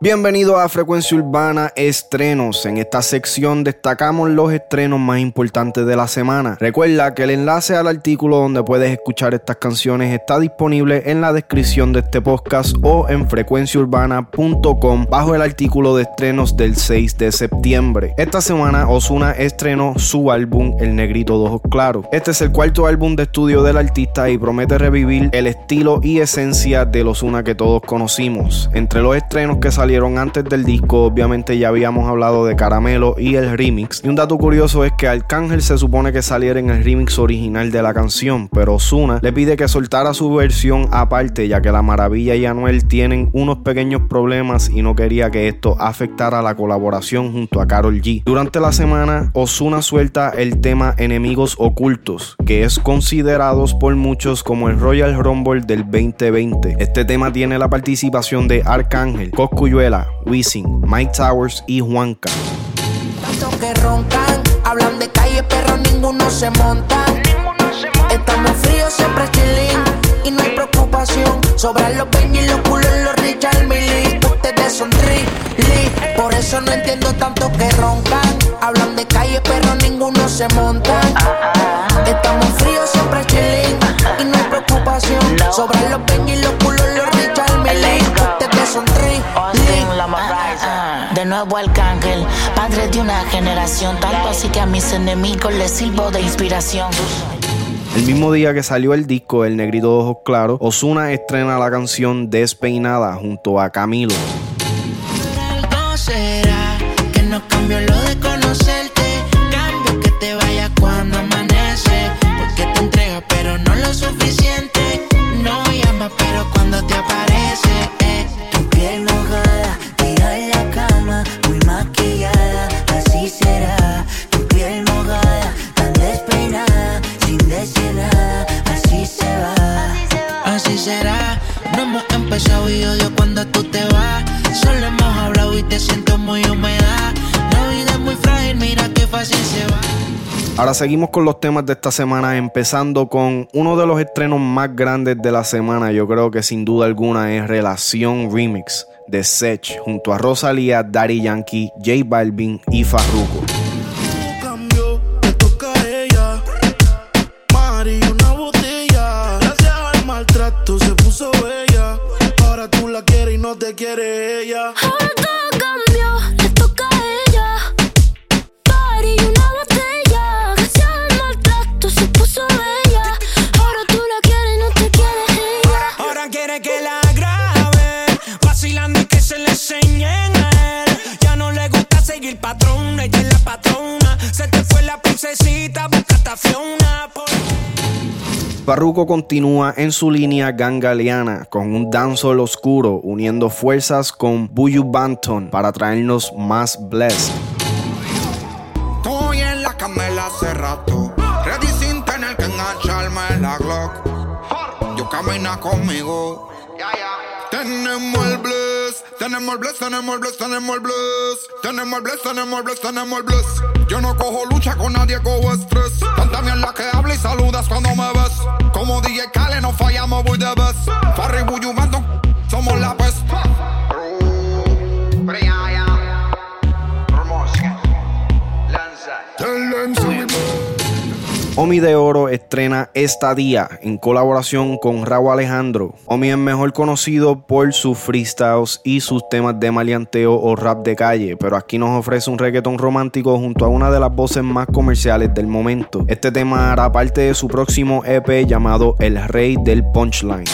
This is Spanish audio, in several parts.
Bienvenido a Frecuencia Urbana Estrenos. En esta sección destacamos los estrenos más importantes de la semana. Recuerda que el enlace al artículo donde puedes escuchar estas canciones está disponible en la descripción de este podcast o en frecuenciaurbana.com bajo el artículo de estrenos del 6 de septiembre. Esta semana Osuna estrenó su álbum El Negrito de Ojos Claros. Este es el cuarto álbum de estudio del artista y promete revivir el estilo y esencia del Osuna que todos conocimos. Entre los estrenos que salieron antes del disco, obviamente ya habíamos hablado de Caramelo y el remix. Y un dato curioso es que Arcángel se supone que saliera en el remix original de la canción, pero Ozuna le pide que soltara su versión aparte, ya que La Maravilla y Anuel tienen unos pequeños problemas y no quería que esto afectara la colaboración junto a Carol G. Durante la semana, Ozuna suelta el tema Enemigos Ocultos, que es considerado por muchos como el Royal Rumble del 2020. Este tema tiene la participación de Arcángel, Coscuyo Wisin, Mike Towers y Juanca. Tanto que roncan, hablan de calle, pero ninguno se monta. Estamos fríos, siempre chilling y no hay preocupación. Sobran los Benji, los culos, los Richard Millie. Ustedes son Lee, por eso no entiendo tanto que roncan. Hablan de calle, pero ninguno se monta. Estamos fríos, siempre chilling y no hay preocupación. Sobran los Benji, nuevo Arcángel, padre de una generación, tanto así que a mis enemigos les sirvo de inspiración. El mismo día que salió el disco El Negrito de Ojos Claros, Osuna estrena la canción Despeinada junto a Camilo. será que no cambio lo de conocerte, Ahora seguimos con los temas de esta semana, empezando con uno de los estrenos más grandes de la semana. Yo creo que sin duda alguna es Relación Remix de Sech junto a Rosalía, Daddy Yankee, J Balvin y Farruko. Barruco continúa en su línea gangaleana con un dancehall oscuro, uniendo fuerzas con Buju Banton para traernos más Blessed. Estoy en la camela hace rato, ready sin tener que engancharme la Glock. Yo camina conmigo. Tenemos el bless, tenemos el bless, tenemos el bless, tenemos el bless. Tenemos el bless, tenemos el bless, tenemos el bless. Yo no cojo lucha con nadie, cojo estrés. Tanta mierda que habla y saludas cuando me ves. Como DJ Kale, no fallamos, voy de best. Farry Buyumento, somos la pest. Omi de Oro estrena esta día en colaboración con Raúl Alejandro. Omi es mejor conocido por sus freestyles y sus temas de maleanteo o rap de calle, pero aquí nos ofrece un reggaetón romántico junto a una de las voces más comerciales del momento. Este tema hará parte de su próximo EP llamado El Rey del Punchline.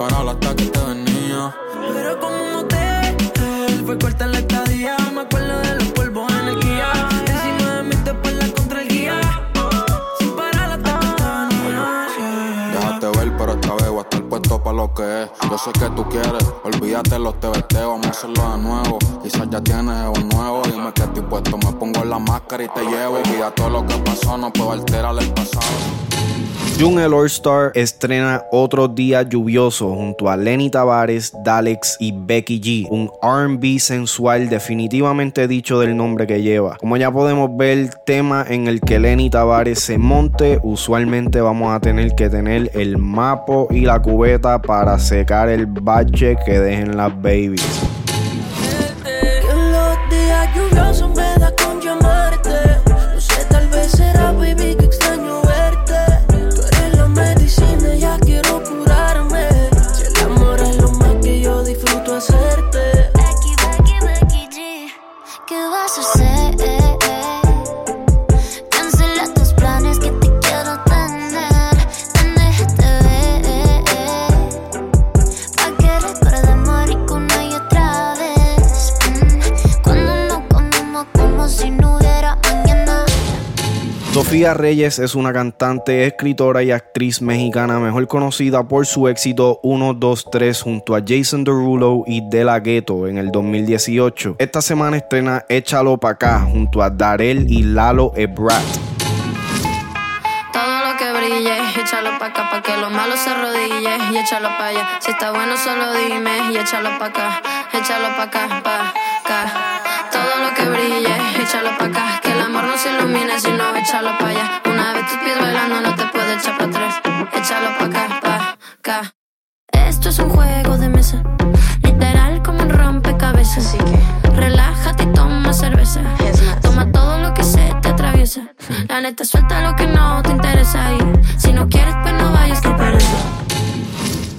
Sin parar hasta que te venía. Pero como un hotel, fue corta la estadía. Me acuerdo de los polvos en el guía. Encima de mi tu espalda contra el guía. Sin parar hasta que te venía. Déjate ver, pero esta vez voy a estar puesto para lo que es. Yo sé que tú quieres, olvídate los TBT, vamos a hacerlo de nuevo. Quizás ya tienes un nuevo, dime que estoy puesto, me pongo la máscara y te llevo. Olvida todo lo que pasó, no puedo alterar el pasado. Jung el All Star estrena Otro Día Lluvioso junto a Lenny Tavares, Dalex y Becky G, un RB sensual definitivamente dicho del nombre que lleva. Como ya podemos ver, tema en el que Lenny Tavares se monte, usualmente vamos a tener que tener el mapo y la cubeta para secar el bache que dejen las babies. Sofía Reyes es una cantante, escritora y actriz mexicana mejor conocida por su éxito 1, 2, 3 junto a Jason Derulo y De La Ghetto en el 2018. Esta semana estrena Échalo pa' acá junto a Darel y Lalo Ebrat. Todo lo que brille, échalo pa' acá pa' que lo malo se arrodille y échalo pa' allá. Si está bueno solo dime y échalo pa' acá, échalo pa' acá, pa' acá. Todo lo que brille, échalo pa' acá, amor no se ilumine sino échalo pa' allá. Una vez tus pies bailando no te puedo echar para atrás, échalo pa' acá, pa' acá. Esto es un juego de mesa, literal como un rompecabezas. Así que relájate y toma cerveza. Toma todo lo que se te atraviesa. La neta suelta lo que no te interesa y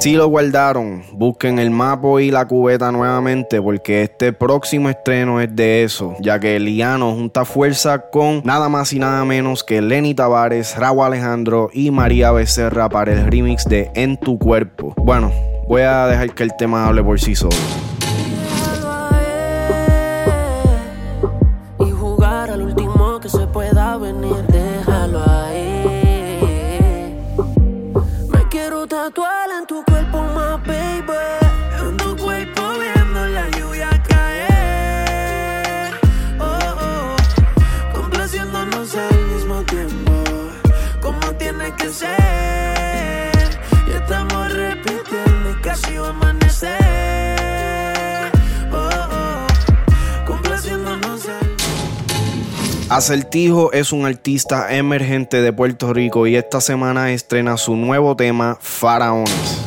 Si lo guardaron, busquen el mapo y la cubeta nuevamente porque este próximo estreno es de eso, ya que Liano junta fuerza con nada más y nada menos que Lenny Tavares, Raúl Alejandro y María Becerra para el remix de En tu cuerpo. Bueno, voy a dejar que el tema hable por sí solo. En tu cuerpo, más baby. En tu cuerpo viendo la lluvia caer. Oh, oh. Complaciéndonos al mismo tiempo. Como tiene que ser. Acertijo es un artista emergente de Puerto Rico y esta semana estrena su nuevo tema, Faraones.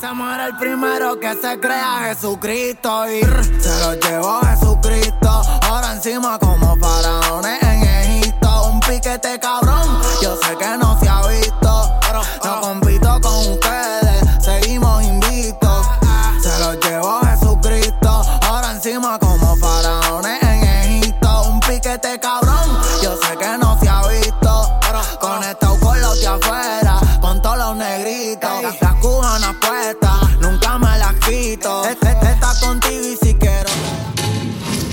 Se muere el primero que se crea Jesucristo y se lo llevó Jesucristo. Ahora encima como faraones en Egipto. Un piquete cabrón, yo sé que no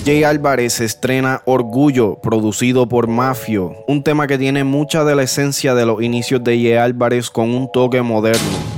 Jay Álvarez estrena Orgullo, producido por Mafio, un tema que tiene mucha de la esencia de los inicios de Jay Álvarez con un toque moderno.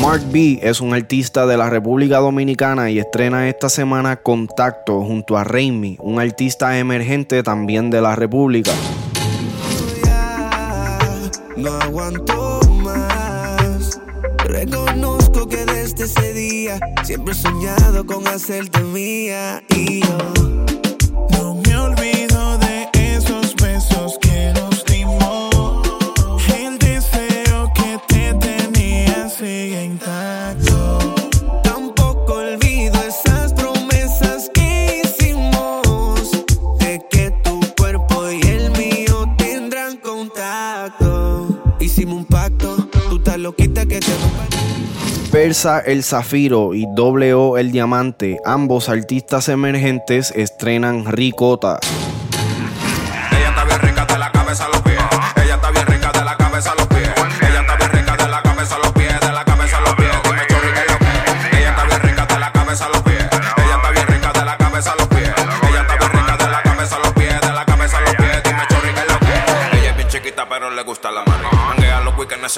Mark B es un artista de la República Dominicana y estrena esta semana Contacto junto a Raimi, un artista emergente también de la República. No aguanto más. Reconozco que desde ese día siempre he soñado con hacerte mía. Y yo Versa el Zafiro y O el Diamante, ambos artistas emergentes, estrenan Ricota. Ella la cabeza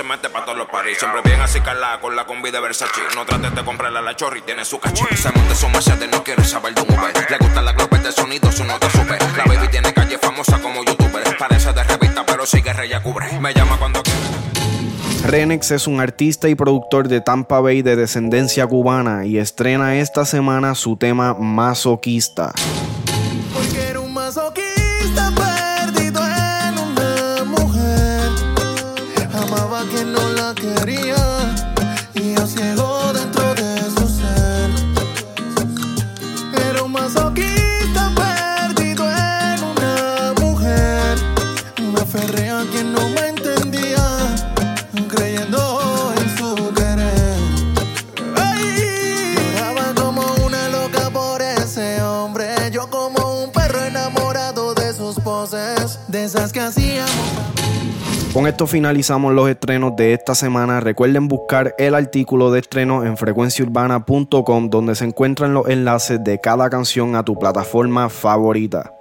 se mete pa' todos los paris. Siempre bien así calada con la combi de Versace. No trates de comprarle a la chorri, tiene su cachín. Se monte su machete, no quiere saber de un Uber. Le gusta la globe de sonido, su nota sube. La baby tiene calle famosa como youtuber. Parece de revista, pero sigue rey cubre. Me llama cuando. Renex es un artista y productor de Tampa Bay de descendencia cubana y estrena esta semana su tema Masoquista. Quien no la quería. Y yo ciego dentro de su ser. Era un masoquista perdido en una mujer. Me aferré a quien no me entendía. Creyendo en su querer. Ay, Lloraba como una loca por ese hombre. Yo como un perro enamorado de sus poses. De esas que hacíamos. Con esto finalizamos los estrenos de esta semana. Recuerden buscar el artículo de estreno en frecuenciaurbana.com donde se encuentran los enlaces de cada canción a tu plataforma favorita.